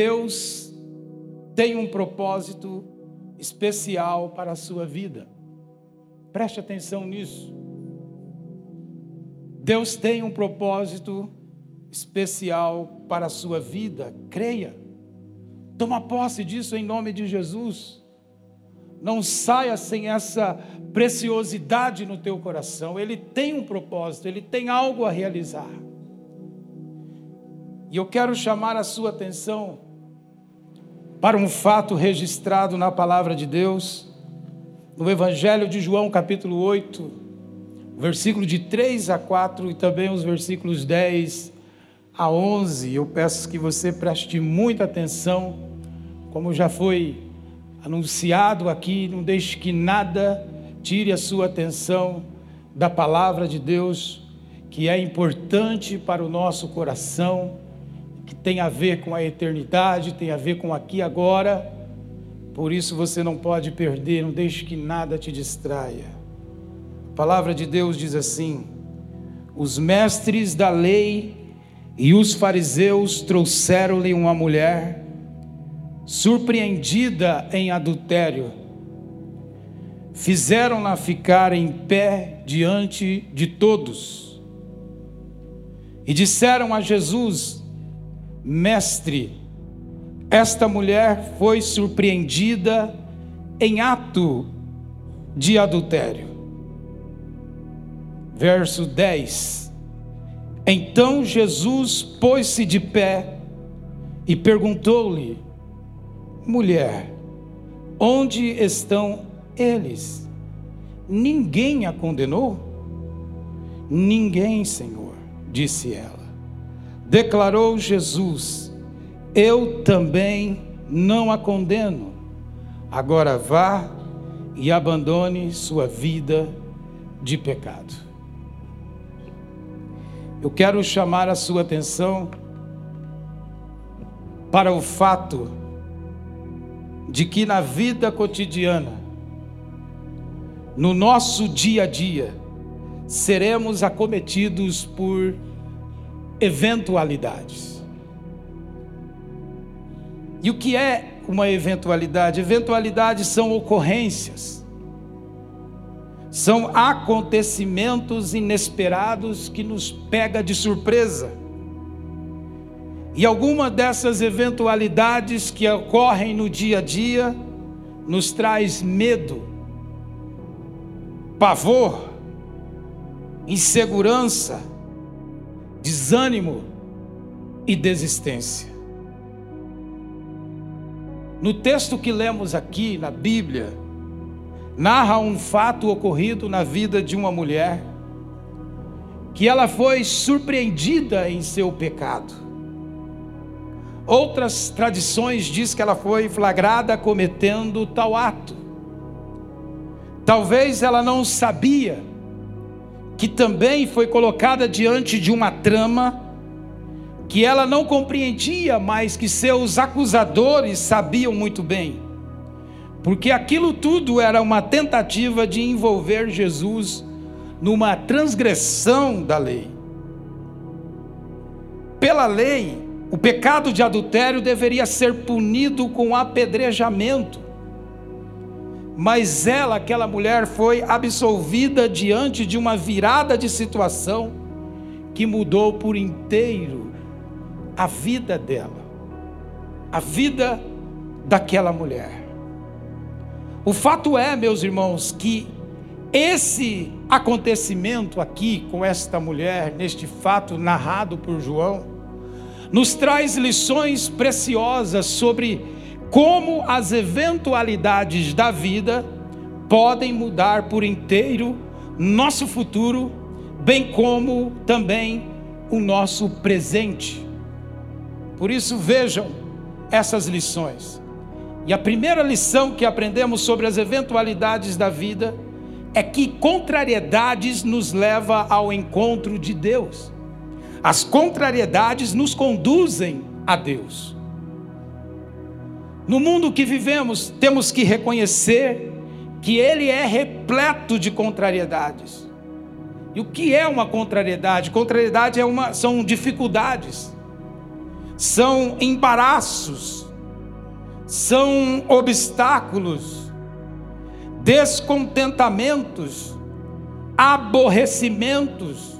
Deus tem um propósito especial para a sua vida. Preste atenção nisso. Deus tem um propósito especial para a sua vida. Creia. Toma posse disso em nome de Jesus. Não saia sem essa preciosidade no teu coração. Ele tem um propósito, ele tem algo a realizar. E eu quero chamar a sua atenção para um fato registrado na palavra de Deus, no Evangelho de João, capítulo 8, versículo de 3 a 4 e também os versículos 10 a 11. Eu peço que você preste muita atenção, como já foi anunciado aqui, não deixe que nada tire a sua atenção da palavra de Deus, que é importante para o nosso coração tem a ver com a eternidade, tem a ver com aqui e agora. Por isso você não pode perder, não deixe que nada te distraia. A palavra de Deus diz assim: Os mestres da lei e os fariseus trouxeram-lhe uma mulher surpreendida em adultério. Fizeram-na ficar em pé diante de todos. E disseram a Jesus: Mestre, esta mulher foi surpreendida em ato de adultério. Verso 10. Então Jesus pôs-se de pé e perguntou-lhe: Mulher, onde estão eles? Ninguém a condenou? Ninguém, Senhor, disse ela. Declarou Jesus: Eu também não a condeno. Agora vá e abandone sua vida de pecado. Eu quero chamar a sua atenção para o fato de que na vida cotidiana, no nosso dia a dia, seremos acometidos por eventualidades. E o que é uma eventualidade? Eventualidades são ocorrências, são acontecimentos inesperados que nos pega de surpresa. E alguma dessas eventualidades que ocorrem no dia a dia nos traz medo, pavor, insegurança, desânimo e desistência. No texto que lemos aqui na Bíblia, narra um fato ocorrido na vida de uma mulher que ela foi surpreendida em seu pecado. Outras tradições diz que ela foi flagrada cometendo tal ato. Talvez ela não sabia que também foi colocada diante de uma trama que ela não compreendia, mas que seus acusadores sabiam muito bem. Porque aquilo tudo era uma tentativa de envolver Jesus numa transgressão da lei. Pela lei, o pecado de adultério deveria ser punido com apedrejamento mas ela, aquela mulher, foi absolvida diante de uma virada de situação que mudou por inteiro a vida dela, a vida daquela mulher. O fato é, meus irmãos, que esse acontecimento aqui com esta mulher, neste fato narrado por João, nos traz lições preciosas sobre como as eventualidades da vida podem mudar por inteiro nosso futuro, bem como também o nosso presente. Por isso, vejam essas lições. E a primeira lição que aprendemos sobre as eventualidades da vida é que contrariedades nos leva ao encontro de Deus. As contrariedades nos conduzem a Deus. No mundo que vivemos, temos que reconhecer que ele é repleto de contrariedades. E o que é uma contrariedade? Contrariedade é uma, são dificuldades, são embaraços, são obstáculos, descontentamentos, aborrecimentos,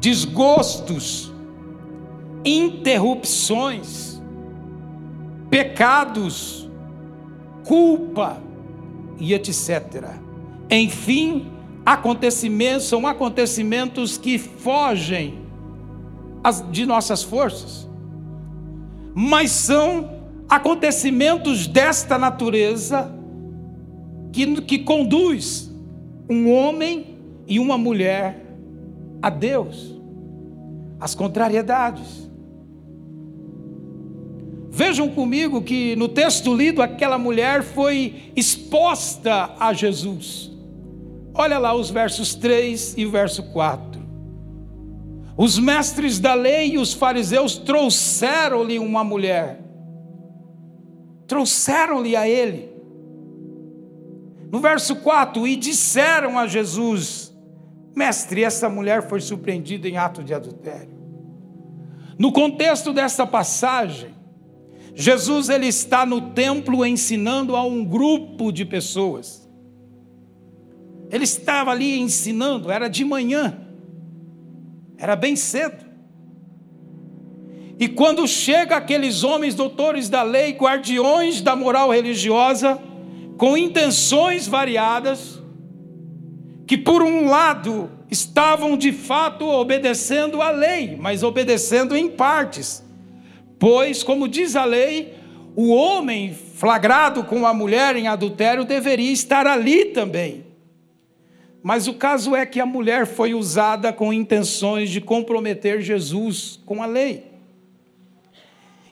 desgostos, interrupções, pecados, culpa e etc. Enfim, acontecimentos são acontecimentos que fogem de nossas forças, mas são acontecimentos desta natureza que, que conduz um homem e uma mulher a Deus, as contrariedades. Vejam comigo que no texto lido, aquela mulher foi exposta a Jesus. Olha lá os versos 3 e verso 4. Os mestres da lei e os fariseus trouxeram-lhe uma mulher, trouxeram-lhe a ele. No verso 4, e disseram a Jesus: Mestre, essa mulher foi surpreendida em ato de adultério. No contexto dessa passagem, Jesus ele está no templo ensinando a um grupo de pessoas. Ele estava ali ensinando, era de manhã, era bem cedo. E quando chega aqueles homens doutores da lei, guardiões da moral religiosa, com intenções variadas, que por um lado estavam de fato obedecendo à lei, mas obedecendo em partes. Pois, como diz a lei, o homem flagrado com a mulher em adultério deveria estar ali também. Mas o caso é que a mulher foi usada com intenções de comprometer Jesus com a lei.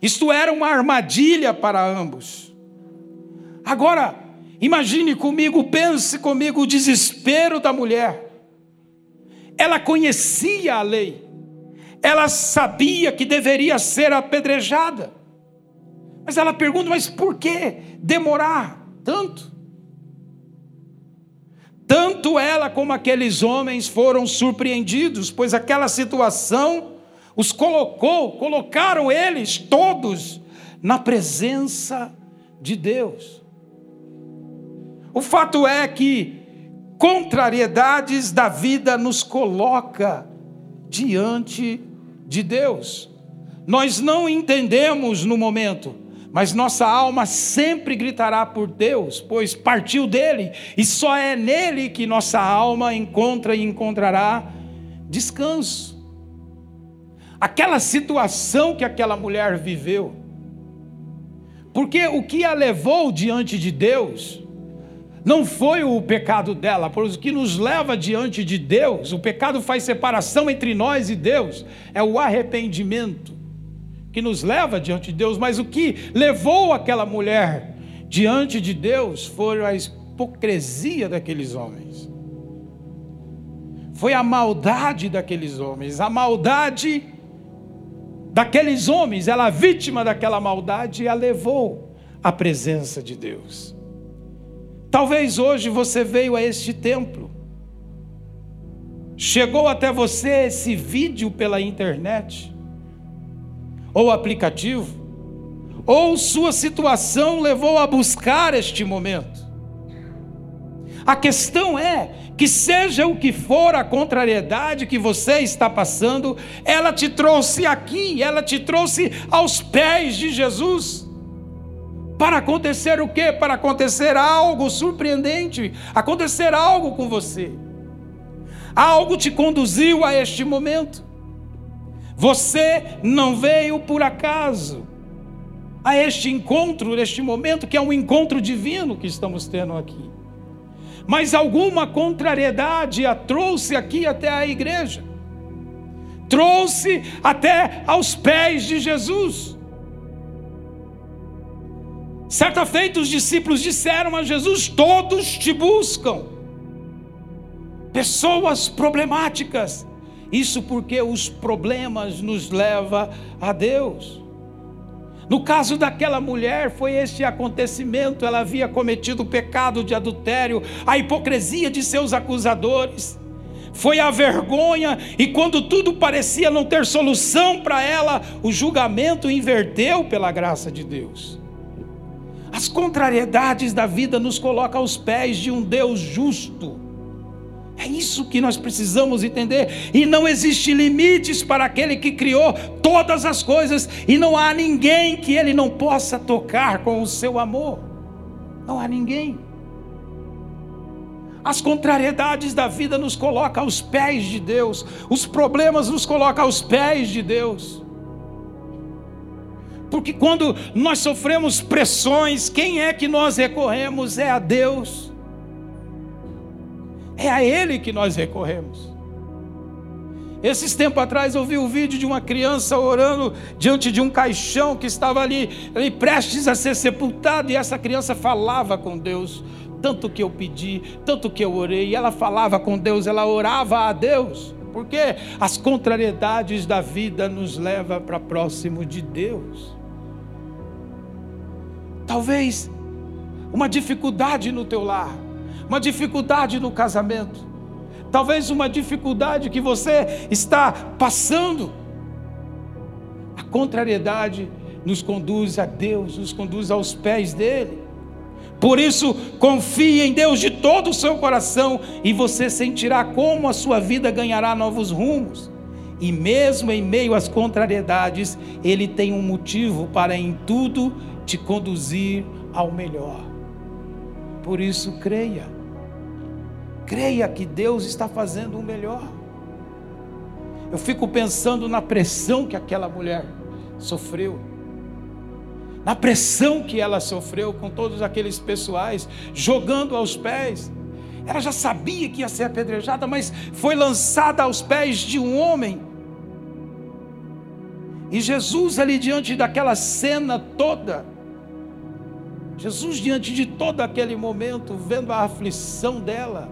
Isto era uma armadilha para ambos. Agora, imagine comigo, pense comigo o desespero da mulher. Ela conhecia a lei, ela sabia que deveria ser apedrejada. Mas ela pergunta: mas por que demorar tanto? Tanto ela como aqueles homens foram surpreendidos, pois aquela situação os colocou, colocaram eles todos na presença de Deus. O fato é que contrariedades da vida nos coloca diante de Deus. Nós não entendemos no momento, mas nossa alma sempre gritará por Deus, pois partiu dele, e só é nele que nossa alma encontra e encontrará descanso. Aquela situação que aquela mulher viveu, porque o que a levou diante de Deus, não foi o pecado dela, pois o que nos leva diante de Deus, o pecado faz separação entre nós e Deus, é o arrependimento que nos leva diante de Deus, mas o que levou aquela mulher diante de Deus foi a hipocrisia daqueles homens. Foi a maldade daqueles homens, a maldade daqueles homens, ela vítima daquela maldade, a levou à presença de Deus. Talvez hoje você veio a este templo, chegou até você esse vídeo pela internet, ou aplicativo, ou sua situação levou a buscar este momento. A questão é que, seja o que for a contrariedade que você está passando, ela te trouxe aqui, ela te trouxe aos pés de Jesus. Para acontecer o quê? Para acontecer algo surpreendente, acontecer algo com você. Algo te conduziu a este momento. Você não veio por acaso a este encontro, neste momento, que é um encontro divino que estamos tendo aqui. Mas alguma contrariedade a trouxe aqui até a igreja, trouxe até aos pés de Jesus. Certa feita, os discípulos disseram a Jesus: Todos te buscam. Pessoas problemáticas, isso porque os problemas nos levam a Deus. No caso daquela mulher, foi este acontecimento: ela havia cometido o pecado de adultério, a hipocrisia de seus acusadores, foi a vergonha, e quando tudo parecia não ter solução para ela, o julgamento inverteu pela graça de Deus. As contrariedades da vida nos colocam aos pés de um Deus justo. É isso que nós precisamos entender. E não existe limites para aquele que criou todas as coisas, e não há ninguém que ele não possa tocar com o seu amor. Não há ninguém. As contrariedades da vida nos colocam aos pés de Deus, os problemas nos colocam aos pés de Deus. Porque quando nós sofremos pressões, quem é que nós recorremos? É a Deus. É a Ele que nós recorremos. Esses tempos atrás eu vi o um vídeo de uma criança orando diante de um caixão que estava ali, ali prestes a ser sepultado, e essa criança falava com Deus. Tanto que eu pedi, tanto que eu orei, e ela falava com Deus, ela orava a Deus, porque as contrariedades da vida nos levam para próximo de Deus. Talvez uma dificuldade no teu lar, uma dificuldade no casamento, talvez uma dificuldade que você está passando. A contrariedade nos conduz a Deus, nos conduz aos pés dele. Por isso, confie em Deus de todo o seu coração e você sentirá como a sua vida ganhará novos rumos. E mesmo em meio às contrariedades, Ele tem um motivo para em tudo te conduzir ao melhor. Por isso, creia. Creia que Deus está fazendo o melhor. Eu fico pensando na pressão que aquela mulher sofreu. Na pressão que ela sofreu com todos aqueles pessoais jogando aos pés. Ela já sabia que ia ser apedrejada, mas foi lançada aos pés de um homem. E Jesus, ali diante daquela cena toda, Jesus, diante de todo aquele momento, vendo a aflição dela,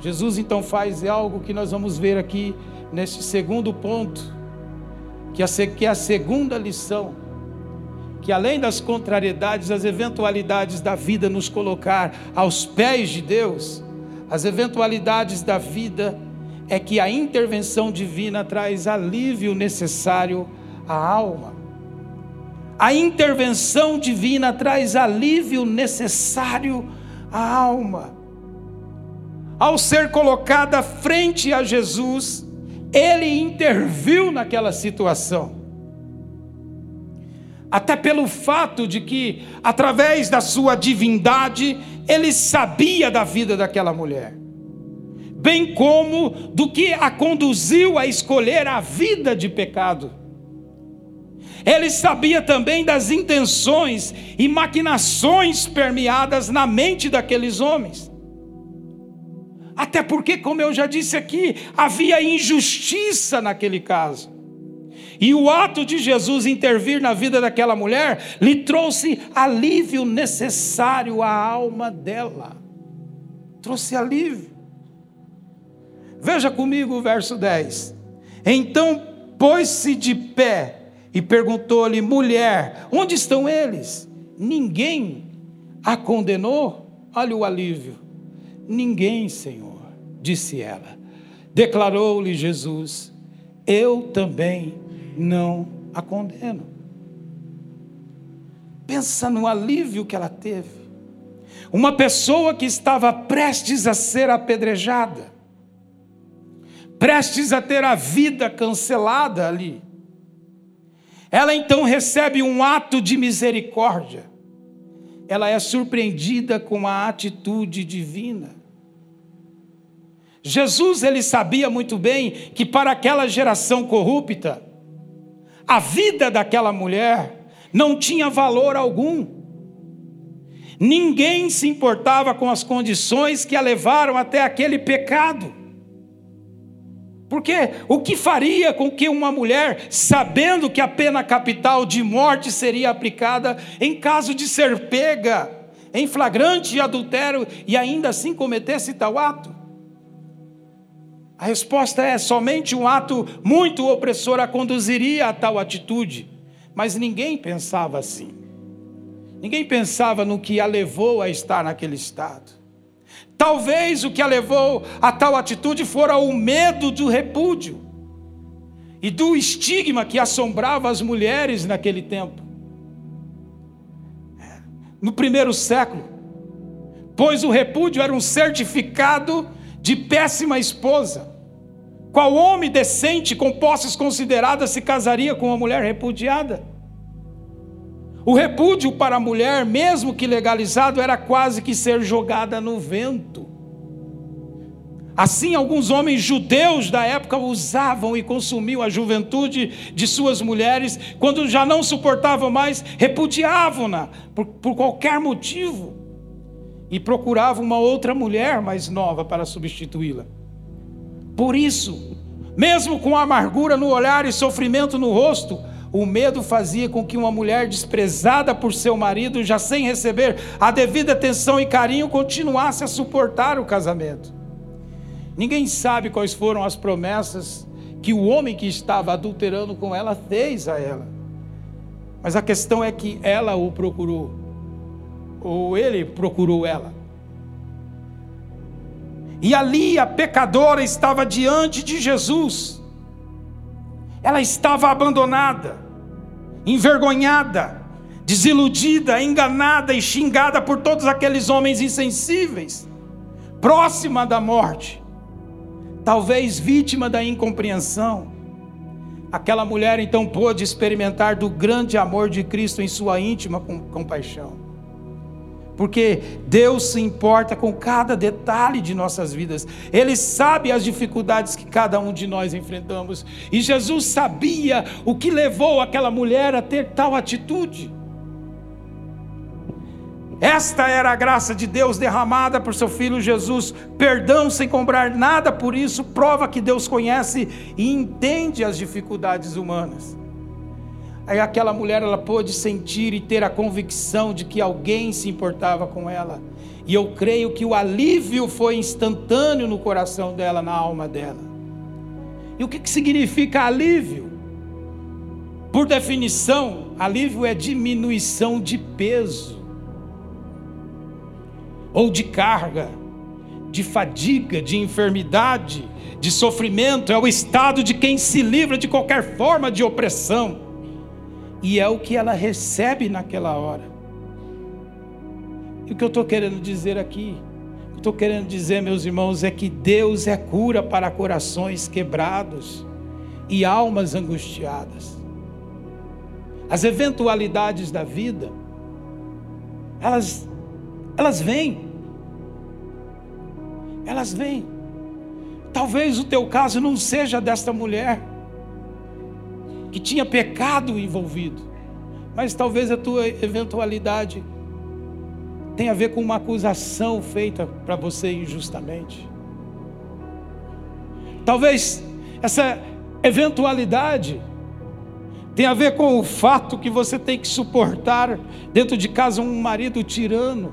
Jesus então faz algo que nós vamos ver aqui nesse segundo ponto, que é a segunda lição, que além das contrariedades, as eventualidades da vida nos colocar aos pés de Deus, as eventualidades da vida é que a intervenção divina traz alívio necessário à alma. A intervenção divina traz alívio necessário à alma. Ao ser colocada frente a Jesus, ele interviu naquela situação. Até pelo fato de que, através da sua divindade, ele sabia da vida daquela mulher, bem como do que a conduziu a escolher a vida de pecado. Ele sabia também das intenções e maquinações permeadas na mente daqueles homens. Até porque, como eu já disse aqui, havia injustiça naquele caso. E o ato de Jesus intervir na vida daquela mulher lhe trouxe alívio necessário à alma dela. Trouxe alívio. Veja comigo o verso 10. Então pôs-se de pé e perguntou-lhe: mulher, onde estão eles? Ninguém a condenou? Olha o alívio. Ninguém, Senhor, disse ela. Declarou-lhe Jesus: Eu também não a condeno. Pensa no alívio que ela teve. Uma pessoa que estava prestes a ser apedrejada, prestes a ter a vida cancelada ali ela então recebe um ato de misericórdia. Ela é surpreendida com a atitude divina. Jesus ele sabia muito bem que para aquela geração corrupta, a vida daquela mulher não tinha valor algum. Ninguém se importava com as condições que a levaram até aquele pecado. Porque o que faria com que uma mulher, sabendo que a pena capital de morte seria aplicada em caso de ser pega em flagrante adultério e ainda assim cometesse tal ato? A resposta é: somente um ato muito opressor a conduziria a tal atitude. Mas ninguém pensava assim. Ninguém pensava no que a levou a estar naquele estado. Talvez o que a levou a tal atitude fora o medo do repúdio e do estigma que assombrava as mulheres naquele tempo. No primeiro século, pois o repúdio era um certificado de péssima esposa. Qual homem decente com posses consideradas se casaria com uma mulher repudiada? O repúdio para a mulher, mesmo que legalizado, era quase que ser jogada no vento. Assim, alguns homens judeus da época usavam e consumiam a juventude de suas mulheres, quando já não suportavam mais, repudiavam-na por, por qualquer motivo e procuravam uma outra mulher mais nova para substituí-la. Por isso, mesmo com amargura no olhar e sofrimento no rosto, o medo fazia com que uma mulher desprezada por seu marido, já sem receber a devida atenção e carinho, continuasse a suportar o casamento. Ninguém sabe quais foram as promessas que o homem que estava adulterando com ela fez a ela. Mas a questão é que ela o procurou, ou ele procurou ela. E ali a pecadora estava diante de Jesus. Ela estava abandonada envergonhada, desiludida, enganada e xingada por todos aqueles homens insensíveis, próxima da morte, talvez vítima da incompreensão. Aquela mulher então pôde experimentar do grande amor de Cristo em sua íntima compaixão porque Deus se importa com cada detalhe de nossas vidas, Ele sabe as dificuldades que cada um de nós enfrentamos, e Jesus sabia o que levou aquela mulher a ter tal atitude. Esta era a graça de Deus derramada por seu filho Jesus, perdão sem cobrar nada por isso, prova que Deus conhece e entende as dificuldades humanas. Aí aquela mulher ela pôde sentir e ter a convicção de que alguém se importava com ela. E eu creio que o alívio foi instantâneo no coração dela, na alma dela. E o que, que significa alívio? Por definição, alívio é diminuição de peso, ou de carga, de fadiga, de enfermidade, de sofrimento, é o estado de quem se livra de qualquer forma de opressão e é o que ela recebe naquela hora. E o que eu estou querendo dizer aqui, o que estou querendo dizer, meus irmãos, é que Deus é cura para corações quebrados e almas angustiadas. As eventualidades da vida, elas, elas vêm. Elas vêm. Talvez o teu caso não seja desta mulher que tinha pecado envolvido. Mas talvez a tua eventualidade tenha a ver com uma acusação feita para você injustamente. Talvez essa eventualidade tenha a ver com o fato que você tem que suportar dentro de casa um marido tirano.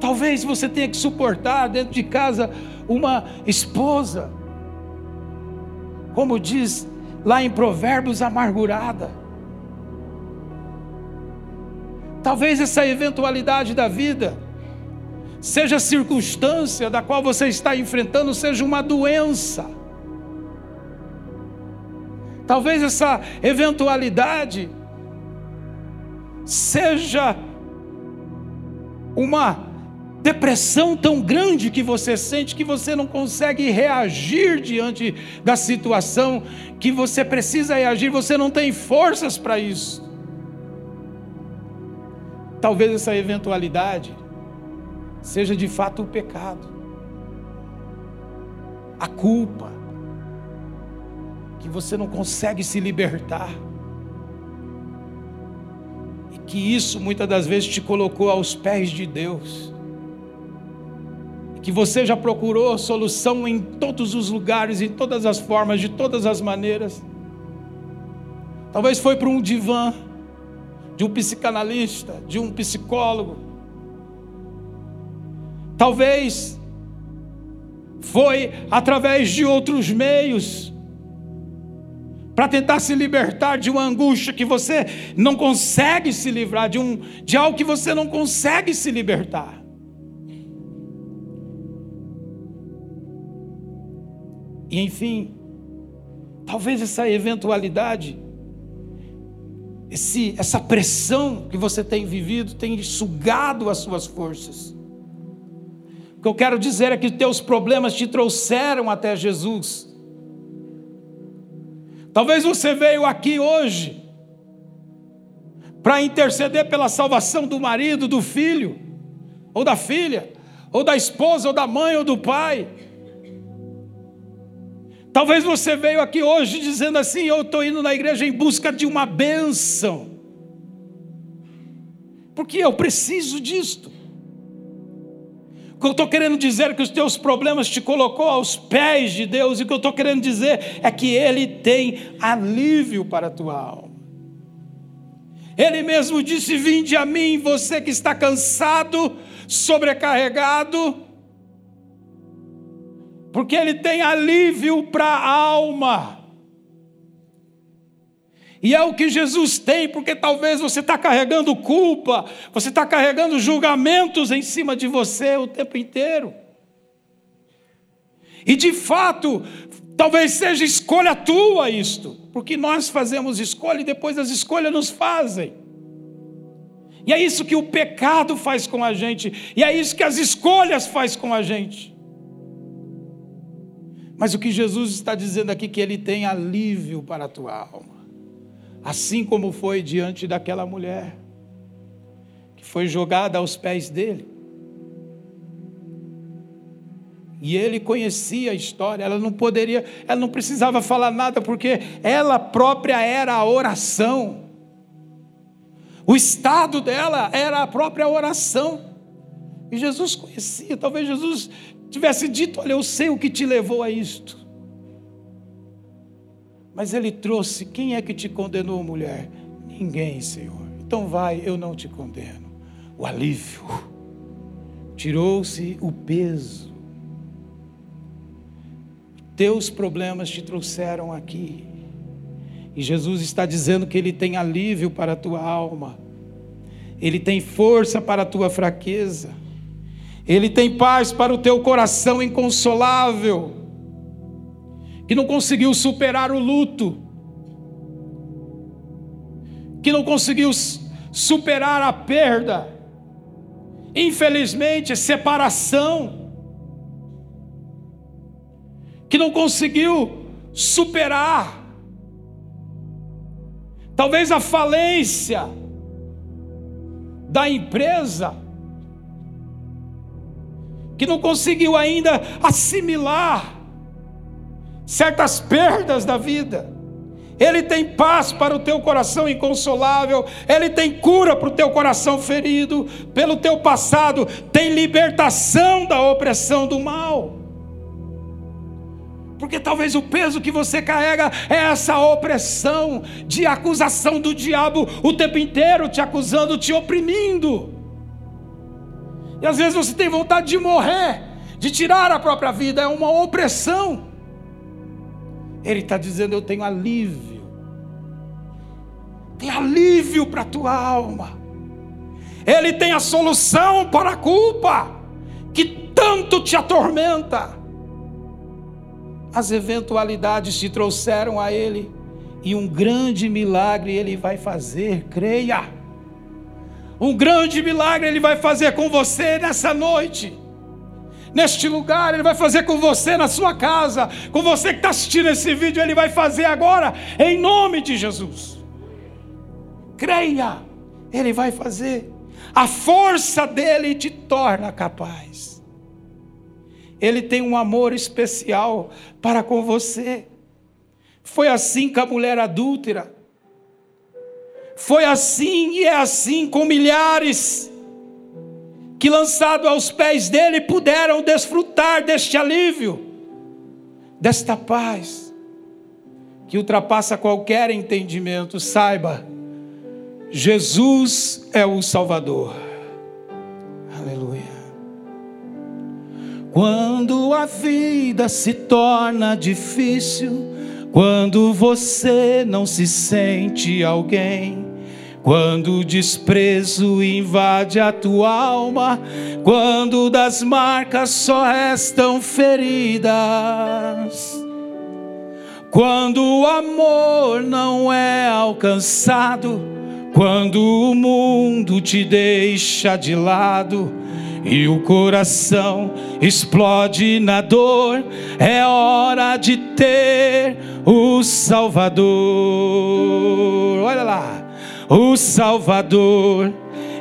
Talvez você tenha que suportar dentro de casa uma esposa como diz lá em Provérbios, amargurada. Talvez essa eventualidade da vida, seja a circunstância da qual você está enfrentando, seja uma doença. Talvez essa eventualidade seja uma depressão tão grande que você sente que você não consegue reagir diante da situação que você precisa reagir, você não tem forças para isso. Talvez essa eventualidade seja de fato o pecado, a culpa, que você não consegue se libertar. E que isso muitas das vezes te colocou aos pés de Deus que você já procurou solução em todos os lugares, em todas as formas, de todas as maneiras. Talvez foi para um divã, de um psicanalista, de um psicólogo. Talvez foi através de outros meios. para tentar se libertar de uma angústia que você não consegue se livrar, de, um, de algo que você não consegue se libertar. E enfim, talvez essa eventualidade, esse, essa pressão que você tem vivido, tenha sugado as suas forças. O que eu quero dizer é que teus problemas te trouxeram até Jesus. Talvez você veio aqui hoje para interceder pela salvação do marido, do filho, ou da filha, ou da esposa, ou da mãe, ou do pai. Talvez você veio aqui hoje dizendo assim: Eu estou indo na igreja em busca de uma bênção, porque eu preciso disto. O que eu estou querendo dizer é que os teus problemas te colocou aos pés de Deus, e o que eu estou querendo dizer é que Ele tem alívio para a tua alma. Ele mesmo disse: Vinde a mim, você que está cansado, sobrecarregado, porque Ele tem alívio para a alma. E é o que Jesus tem, porque talvez você está carregando culpa, você está carregando julgamentos em cima de você o tempo inteiro. E de fato, talvez seja escolha tua isto, porque nós fazemos escolha e depois as escolhas nos fazem. E é isso que o pecado faz com a gente, e é isso que as escolhas faz com a gente. Mas o que Jesus está dizendo aqui que ele tem alívio para a tua alma assim como foi diante daquela mulher, que foi jogada aos pés dele. E ele conhecia a história, ela não poderia, ela não precisava falar nada, porque ela própria era a oração. O estado dela era a própria oração. E Jesus conhecia, talvez Jesus tivesse dito: Olha, eu sei o que te levou a isto. Mas ele trouxe: quem é que te condenou, mulher? Ninguém, Senhor. Então vai, eu não te condeno. O alívio. Tirou-se o peso. Teus problemas te trouxeram aqui. E Jesus está dizendo que Ele tem alívio para a tua alma, Ele tem força para a tua fraqueza, Ele tem paz para o teu coração inconsolável que não conseguiu superar o luto, que não conseguiu superar a perda, infelizmente, separação, que não conseguiu superar, talvez a falência da empresa, que não conseguiu ainda assimilar certas perdas da vida. Ele tem paz para o teu coração inconsolável, Ele tem cura para o teu coração ferido, pelo teu passado, tem libertação da opressão do mal. Porque talvez o peso que você carrega é essa opressão de acusação do diabo o tempo inteiro te acusando, te oprimindo. E às vezes você tem vontade de morrer, de tirar a própria vida, é uma opressão. Ele está dizendo: Eu tenho alívio. Tem alívio para a tua alma. Ele tem a solução para a culpa que tanto te atormenta. As eventualidades te trouxeram a Ele e um grande milagre Ele vai fazer, creia. Um grande milagre Ele vai fazer com você nessa noite neste lugar, Ele vai fazer com você na sua casa, com você que está assistindo esse vídeo, Ele vai fazer agora, em nome de Jesus. Creia, Ele vai fazer. A força dele te torna capaz. Ele tem um amor especial para com você. Foi assim com a mulher adúltera. Foi assim e é assim com milhares que lançado aos pés dele puderam desfrutar deste alívio, desta paz, que ultrapassa qualquer entendimento. Saiba, Jesus é o Salvador. Aleluia. Quando a vida se torna difícil, Quando você não se sente alguém, quando o desprezo invade a tua alma, quando das marcas só restam feridas, quando o amor não é alcançado, quando o mundo te deixa de lado, e o coração explode na dor, é hora de ter o Salvador. Olha lá, o Salvador,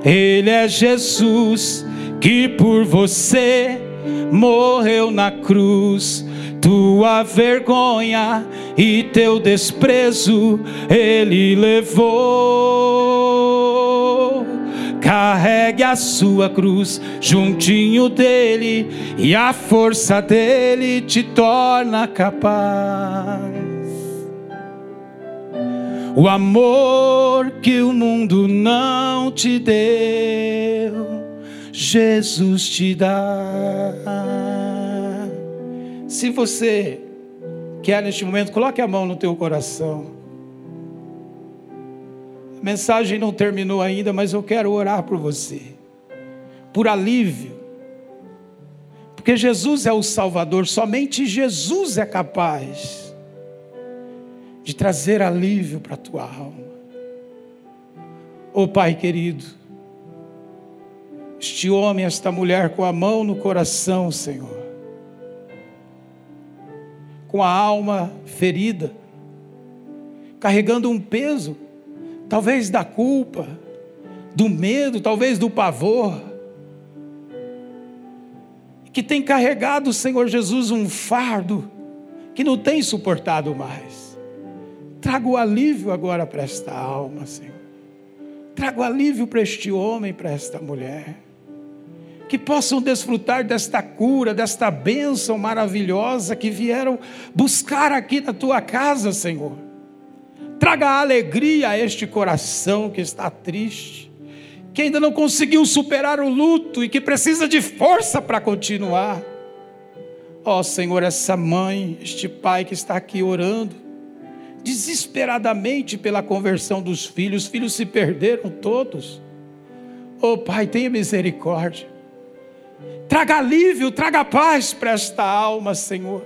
Ele é Jesus que por você morreu na cruz. Tua vergonha e teu desprezo Ele levou carregue a sua cruz juntinho dele, e a força dele te torna capaz. O amor que o mundo não te deu, Jesus te dá. Se você quer neste momento, coloque a mão no teu coração. Mensagem não terminou ainda, mas eu quero orar por você, por alívio, porque Jesus é o Salvador, somente Jesus é capaz de trazer alívio para a tua alma. Oh Pai querido, este homem, esta mulher com a mão no coração, Senhor, com a alma ferida, carregando um peso, talvez da culpa, do medo, talvez do pavor, que tem carregado, Senhor Jesus, um fardo que não tem suportado mais. Traga o alívio agora para esta alma, Senhor. Traga o alívio para este homem, para esta mulher. Que possam desfrutar desta cura, desta bênção maravilhosa que vieram buscar aqui na tua casa, Senhor Traga alegria a este coração que está triste, que ainda não conseguiu superar o luto e que precisa de força para continuar. Ó oh, Senhor, essa mãe, este pai que está aqui orando, desesperadamente pela conversão dos filhos, os filhos se perderam todos. Oh Pai, tenha misericórdia. Traga alívio, traga paz para esta alma, Senhor.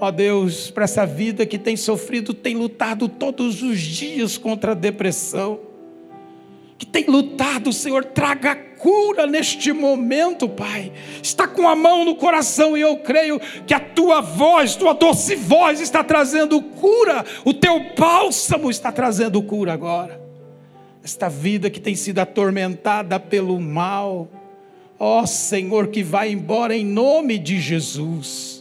Ó Deus, para essa vida que tem sofrido, tem lutado todos os dias contra a depressão, que tem lutado, Senhor, traga cura neste momento, Pai. Está com a mão no coração e eu creio que a tua voz, tua doce voz está trazendo cura, o teu bálsamo está trazendo cura agora. Esta vida que tem sido atormentada pelo mal, ó Senhor, que vai embora em nome de Jesus.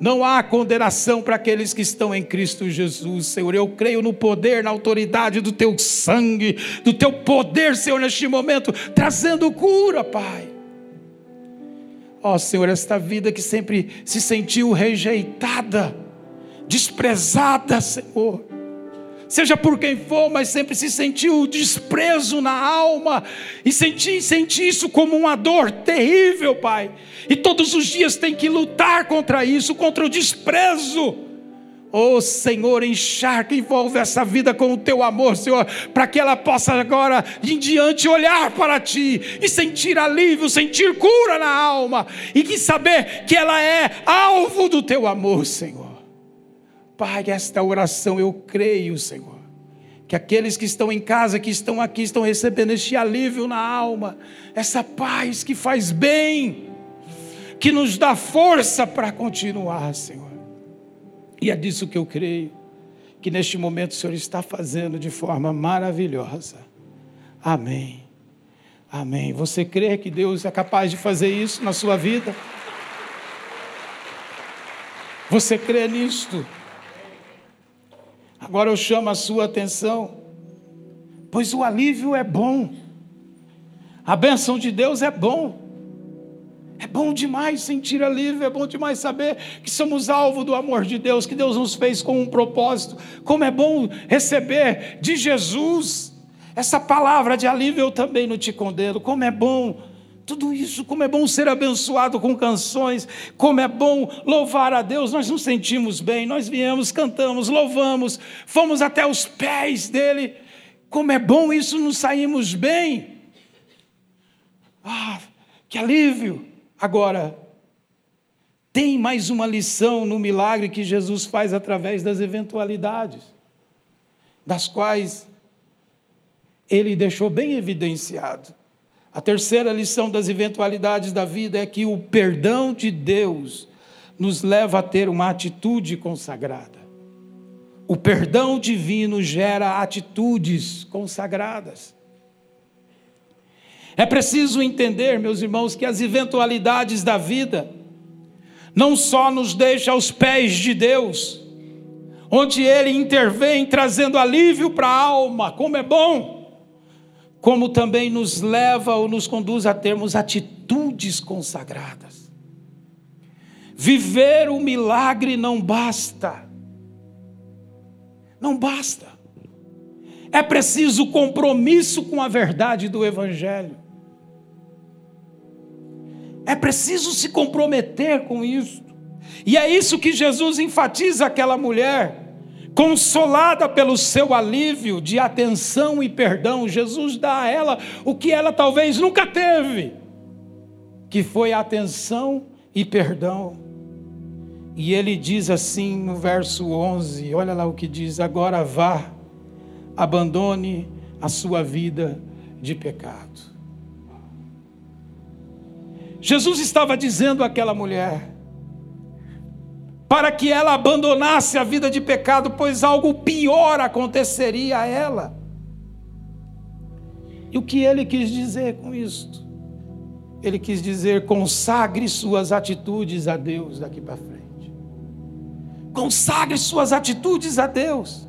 Não há condenação para aqueles que estão em Cristo Jesus, Senhor. Eu creio no poder, na autoridade do teu sangue, do teu poder, Senhor, neste momento, trazendo cura, Pai. Ó oh, Senhor, esta vida que sempre se sentiu rejeitada, desprezada, Senhor seja por quem for, mas sempre se sentiu desprezo na alma e senti, senti isso como uma dor terrível, Pai. E todos os dias tem que lutar contra isso, contra o desprezo. Oh Senhor, encharca, envolve essa vida com o teu amor, Senhor, para que ela possa agora em diante olhar para ti e sentir alívio, sentir cura na alma e que saber que ela é alvo do teu amor, Senhor. Pai, esta oração eu creio, Senhor, que aqueles que estão em casa, que estão aqui, estão recebendo este alívio na alma, essa paz que faz bem, que nos dá força para continuar, Senhor. E é disso que eu creio, que neste momento o Senhor está fazendo de forma maravilhosa. Amém. Amém. Você crê que Deus é capaz de fazer isso na sua vida? Você crê nisto? Agora eu chamo a sua atenção, pois o alívio é bom, a bênção de Deus é bom. É bom demais sentir alívio, é bom demais saber que somos alvo do amor de Deus, que Deus nos fez com um propósito. Como é bom receber de Jesus essa palavra de alívio, eu também não te condeno. Como é bom tudo isso, como é bom ser abençoado com canções, como é bom louvar a Deus. Nós nos sentimos bem, nós viemos, cantamos, louvamos, fomos até os pés dele. Como é bom isso, nos saímos bem. Ah, que alívio! Agora, tem mais uma lição no milagre que Jesus faz através das eventualidades, das quais ele deixou bem evidenciado. A terceira lição das eventualidades da vida é que o perdão de Deus nos leva a ter uma atitude consagrada. O perdão divino gera atitudes consagradas. É preciso entender, meus irmãos, que as eventualidades da vida não só nos deixa aos pés de Deus, onde Ele intervém trazendo alívio para a alma, como é bom como também nos leva ou nos conduz a termos atitudes consagradas. Viver o milagre não basta. Não basta. É preciso compromisso com a verdade do Evangelho. É preciso se comprometer com isso. E é isso que Jesus enfatiza aquela mulher consolada pelo seu alívio de atenção e perdão, Jesus dá a ela o que ela talvez nunca teve, que foi atenção e perdão. E ele diz assim no verso 11: olha lá o que diz: agora vá, abandone a sua vida de pecado. Jesus estava dizendo àquela mulher: para que ela abandonasse a vida de pecado, pois algo pior aconteceria a ela. E o que ele quis dizer com isto? Ele quis dizer: consagre suas atitudes a Deus daqui para frente. Consagre suas atitudes a Deus.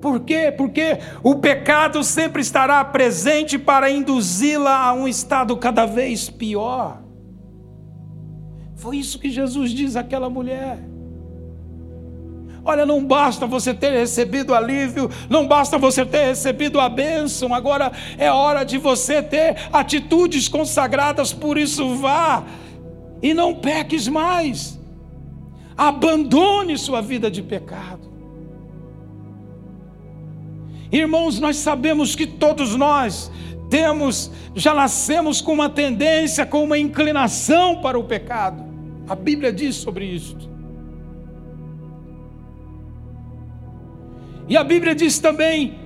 Por quê? Porque o pecado sempre estará presente para induzi-la a um estado cada vez pior. Foi isso que Jesus diz àquela mulher. Olha, não basta você ter recebido alívio, não basta você ter recebido a bênção, agora é hora de você ter atitudes consagradas, por isso vá e não peques mais. Abandone sua vida de pecado. Irmãos, nós sabemos que todos nós temos, já nascemos com uma tendência, com uma inclinação para o pecado. A Bíblia diz sobre isto. E a Bíblia diz também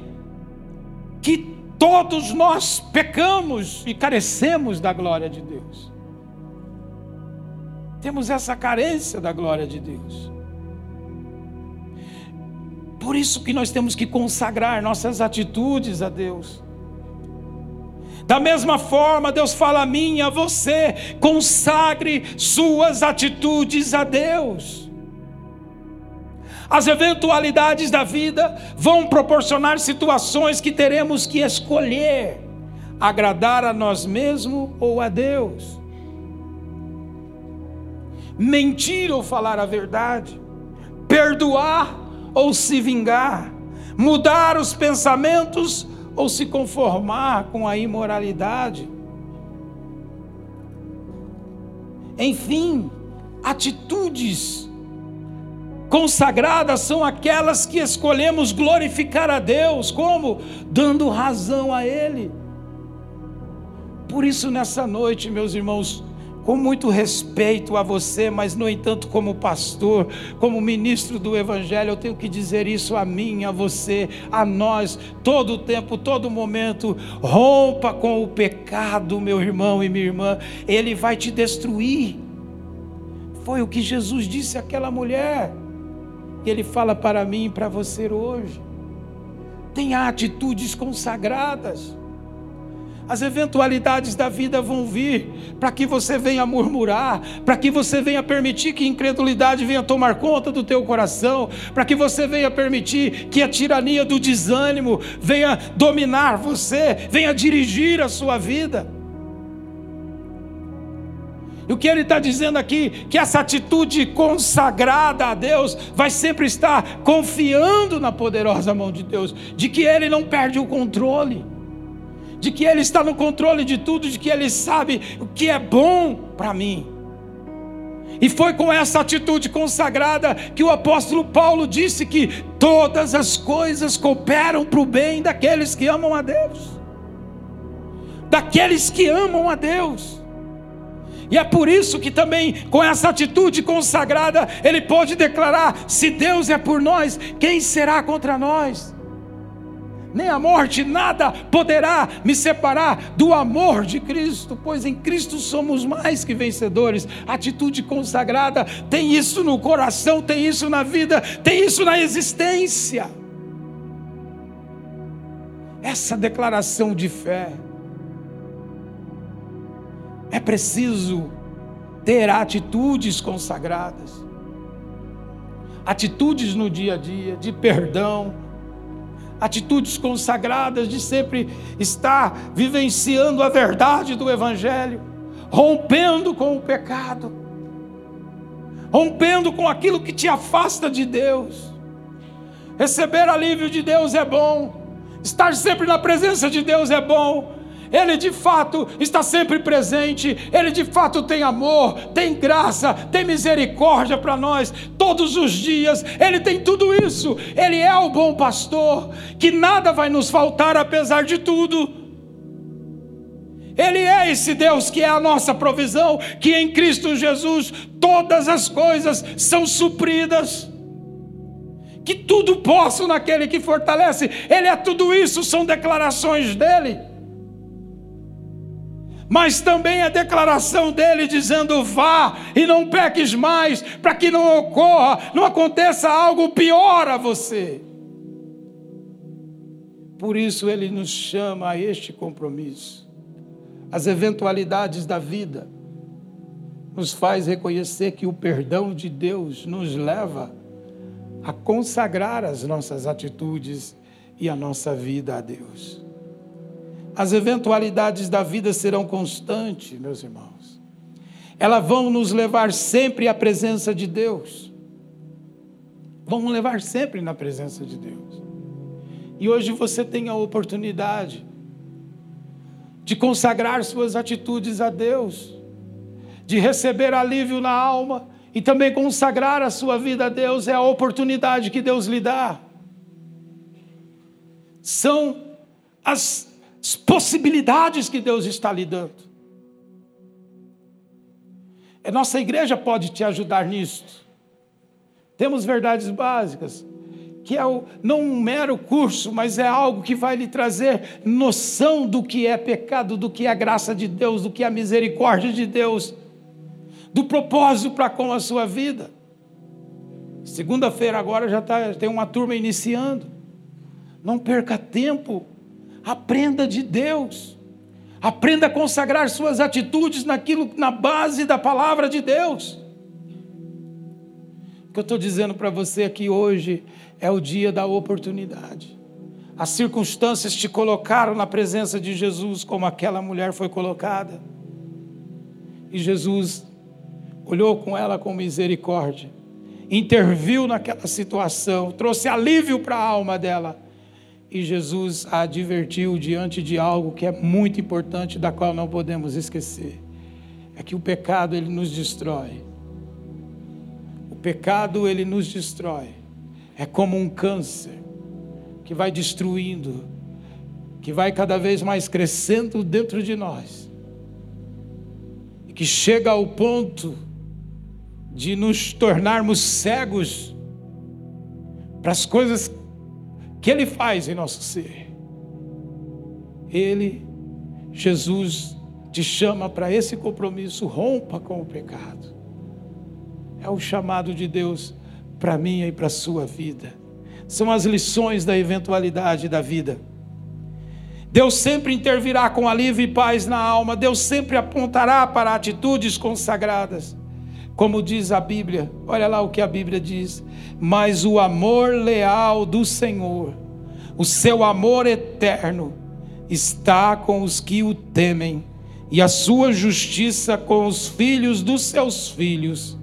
que todos nós pecamos e carecemos da glória de Deus. Temos essa carência da glória de Deus. Por isso que nós temos que consagrar nossas atitudes a Deus. Da mesma forma, Deus fala a mim e a você: consagre suas atitudes a Deus. As eventualidades da vida vão proporcionar situações que teremos que escolher agradar a nós mesmos ou a Deus. Mentir ou falar a verdade, perdoar ou se vingar, mudar os pensamentos ou se conformar com a imoralidade. Enfim, atitudes consagradas são aquelas que escolhemos glorificar a Deus, como? Dando razão a Ele. Por isso, nessa noite, meus irmãos, com muito respeito a você, mas no entanto, como pastor, como ministro do Evangelho, eu tenho que dizer isso a mim, a você, a nós, todo o tempo, todo momento. Rompa com o pecado, meu irmão e minha irmã, ele vai te destruir. Foi o que Jesus disse àquela mulher. Ele fala para mim e para você hoje. Tenha atitudes consagradas. As eventualidades da vida vão vir para que você venha murmurar, para que você venha permitir que incredulidade venha tomar conta do teu coração, para que você venha permitir que a tirania do desânimo venha dominar você, venha dirigir a sua vida. E o que ele está dizendo aqui, que essa atitude consagrada a Deus vai sempre estar confiando na poderosa mão de Deus, de que ele não perde o controle de que Ele está no controle de tudo, de que Ele sabe o que é bom para mim. E foi com essa atitude consagrada que o apóstolo Paulo disse que todas as coisas cooperam para o bem daqueles que amam a Deus. Daqueles que amam a Deus. E é por isso que também, com essa atitude consagrada, ele pode declarar: se Deus é por nós, quem será contra nós? Nem a morte, nada poderá me separar do amor de Cristo, pois em Cristo somos mais que vencedores. Atitude consagrada tem isso no coração, tem isso na vida, tem isso na existência. Essa declaração de fé é preciso ter atitudes consagradas, atitudes no dia a dia de perdão, atitudes consagradas de sempre estar vivenciando a verdade do Evangelho, rompendo com o pecado, rompendo com aquilo que te afasta de Deus. Receber alívio de Deus é bom, estar sempre na presença de Deus é bom, ele de fato está sempre presente, Ele de fato tem amor, tem graça, tem misericórdia para nós, todos os dias, Ele tem tudo isso, Ele é o bom pastor, que nada vai nos faltar apesar de tudo. Ele é esse Deus que é a nossa provisão, que em Cristo Jesus todas as coisas são supridas. Que tudo posso naquele que fortalece, Ele é tudo isso, são declarações dele mas também a declaração dele dizendo: vá e não peques mais, para que não ocorra, não aconteça algo pior a você. Por isso ele nos chama a este compromisso. As eventualidades da vida nos faz reconhecer que o perdão de Deus nos leva a consagrar as nossas atitudes e a nossa vida a Deus. As eventualidades da vida serão constantes, meus irmãos. Elas vão nos levar sempre à presença de Deus. Vão levar sempre na presença de Deus. E hoje você tem a oportunidade de consagrar suas atitudes a Deus, de receber alívio na alma e também consagrar a sua vida a Deus. É a oportunidade que Deus lhe dá. São as as possibilidades que Deus está lhe dando. A nossa igreja pode te ajudar nisso. Temos verdades básicas, que é não um mero curso, mas é algo que vai lhe trazer noção do que é pecado, do que é a graça de Deus, do que é a misericórdia de Deus, do propósito para com a sua vida. Segunda-feira agora já tá, tem uma turma iniciando. Não perca tempo Aprenda de Deus. Aprenda a consagrar suas atitudes naquilo na base da palavra de Deus. O que eu estou dizendo para você aqui hoje é o dia da oportunidade. As circunstâncias te colocaram na presença de Jesus, como aquela mulher foi colocada. E Jesus olhou com ela com misericórdia, interviu naquela situação, trouxe alívio para a alma dela e Jesus a advertiu diante de algo que é muito importante, da qual não podemos esquecer. É que o pecado ele nos destrói. O pecado ele nos destrói. É como um câncer que vai destruindo, que vai cada vez mais crescendo dentro de nós. E que chega ao ponto de nos tornarmos cegos para as coisas que Ele faz em nosso ser. Ele, Jesus, te chama para esse compromisso, rompa com o pecado. É o chamado de Deus para mim e para a sua vida. São as lições da eventualidade da vida. Deus sempre intervirá com alívio e paz na alma, Deus sempre apontará para atitudes consagradas. Como diz a Bíblia, olha lá o que a Bíblia diz: Mas o amor leal do Senhor, o seu amor eterno, está com os que o temem, e a sua justiça com os filhos dos seus filhos,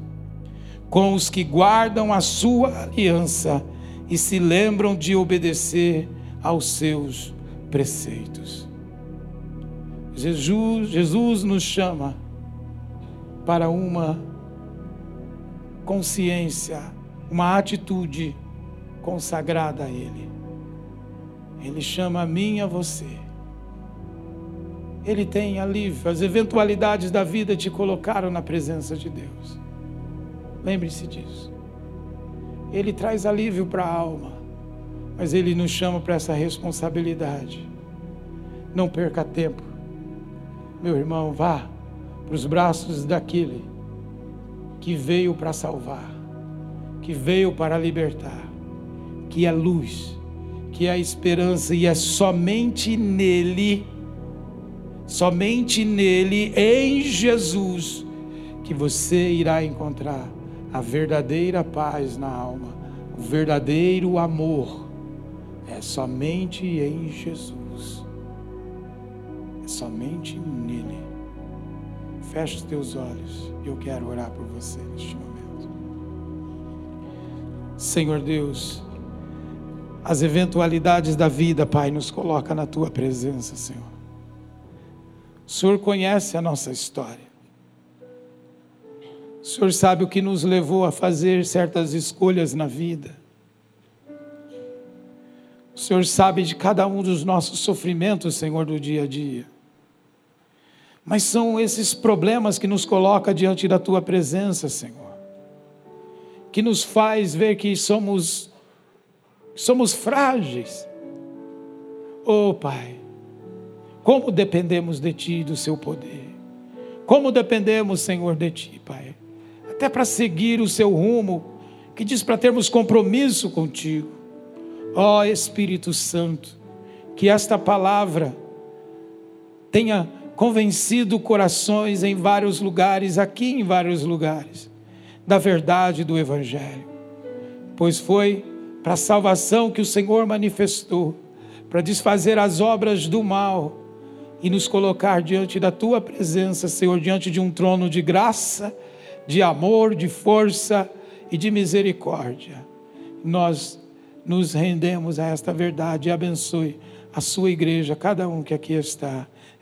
com os que guardam a sua aliança e se lembram de obedecer aos seus preceitos. Jesus, Jesus nos chama para uma consciência, uma atitude consagrada a Ele. Ele chama a mim e a você. Ele tem alívio. As eventualidades da vida te colocaram na presença de Deus. Lembre-se disso. Ele traz alívio para a alma, mas Ele nos chama para essa responsabilidade. Não perca tempo. Meu irmão, vá para os braços daquele que veio para salvar, que veio para libertar, que é luz, que é esperança e é somente nele, somente nele, em Jesus, que você irá encontrar a verdadeira paz na alma, o verdadeiro amor. É somente em Jesus. É somente nele. Feche os teus olhos. Eu quero orar por você neste momento. Senhor Deus, as eventualidades da vida, Pai, nos coloca na tua presença, Senhor. O Senhor conhece a nossa história. O Senhor sabe o que nos levou a fazer certas escolhas na vida. O Senhor sabe de cada um dos nossos sofrimentos, Senhor, do dia a dia. Mas são esses problemas que nos coloca diante da tua presença, Senhor. Que nos faz ver que somos somos frágeis. Oh, Pai, como dependemos de ti e do seu poder. Como dependemos, Senhor, de ti, Pai. Até para seguir o seu rumo, que diz para termos compromisso contigo. Ó oh, Espírito Santo, que esta palavra tenha convencido corações em vários lugares, aqui em vários lugares, da verdade do Evangelho, pois foi para a salvação que o Senhor manifestou, para desfazer as obras do mal e nos colocar diante da tua presença, Senhor, diante de um trono de graça, de amor, de força e de misericórdia. Nós nos rendemos a esta verdade e abençoe a sua igreja, cada um que aqui está